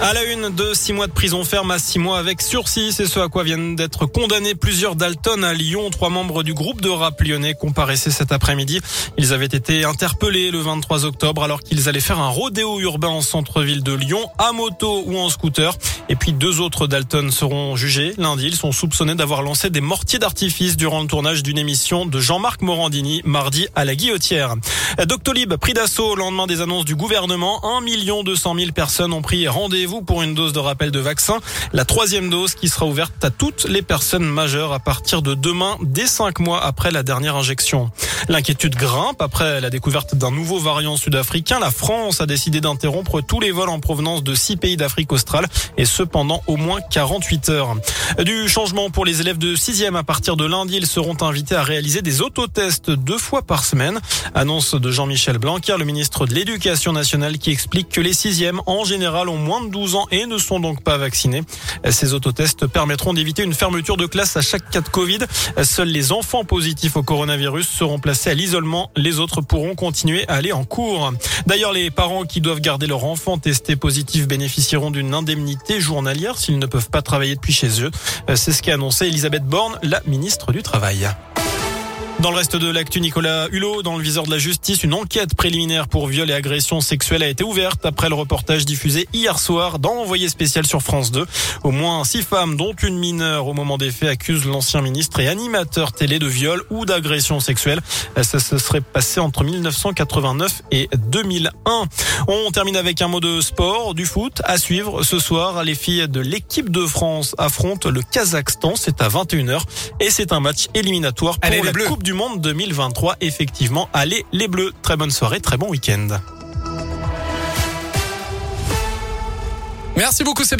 À la une de six mois de prison ferme à six mois avec sursis, c'est ce à quoi viennent d'être condamnés plusieurs Dalton à Lyon. Trois membres du groupe de rap lyonnais comparaissaient cet après-midi. Ils avaient été interpellés le 23 octobre alors qu'ils allaient faire un rodéo urbain en centre-ville de Lyon, à moto ou en scooter. Et puis deux autres Dalton seront jugés. Lundi, ils sont soupçonnés d'avoir lancé des mortiers d'artifice durant le tournage d'une émission de Jean-Marc Morandini, mardi à la Guillotière. Doctolib, pris d'assaut au lendemain des annonces du gouvernement. 1 200 000 personnes ont pris rendez-vous pour une dose de rappel de vaccin. La troisième dose qui sera ouverte à toutes les personnes majeures à partir de demain, dès cinq mois après la dernière injection. L'inquiétude grimpe après la découverte d'un nouveau variant sud-africain. La France a décidé d'interrompre tous les vols en provenance de six pays d'Afrique australe et cependant au moins 48 heures. Du changement pour les élèves de sixième à partir de lundi, ils seront invités à réaliser des autotests deux fois par semaine. Annonce de Jean-Michel Blanquer, le ministre de l'Éducation nationale, qui explique que les sixièmes en général ont moins de 12 ans et ne sont donc pas vaccinés. Ces autotests permettront d'éviter une fermeture de classe à chaque cas de Covid. Seuls les enfants positifs au coronavirus seront placés à l'isolement. Les autres pourront continuer à aller en cours. D'ailleurs, les parents qui doivent garder leur enfant testé positif bénéficieront d'une indemnité journalière s'ils ne peuvent pas travailler depuis chez eux. C'est ce qu'a annoncé Elisabeth Borne, la ministre du Travail. Dans le reste de l'actu, Nicolas Hulot, dans le viseur de la justice, une enquête préliminaire pour viol et agression sexuelle a été ouverte après le reportage diffusé hier soir dans Envoyé spécial sur France 2. Au moins six femmes, dont une mineure au moment des faits, accusent l'ancien ministre et animateur télé de viol ou d'agression sexuelle. Ça se serait passé entre 1989 et 2001. On termine avec un mot de sport, du foot. À suivre ce soir, les filles de l'équipe de France affrontent le Kazakhstan. C'est à 21h et c'est un match éliminatoire pour Allez, la. Coupe Monde 2023. Effectivement, allez les Bleus. Très bonne soirée, très bon week-end. Merci beaucoup Sébastien.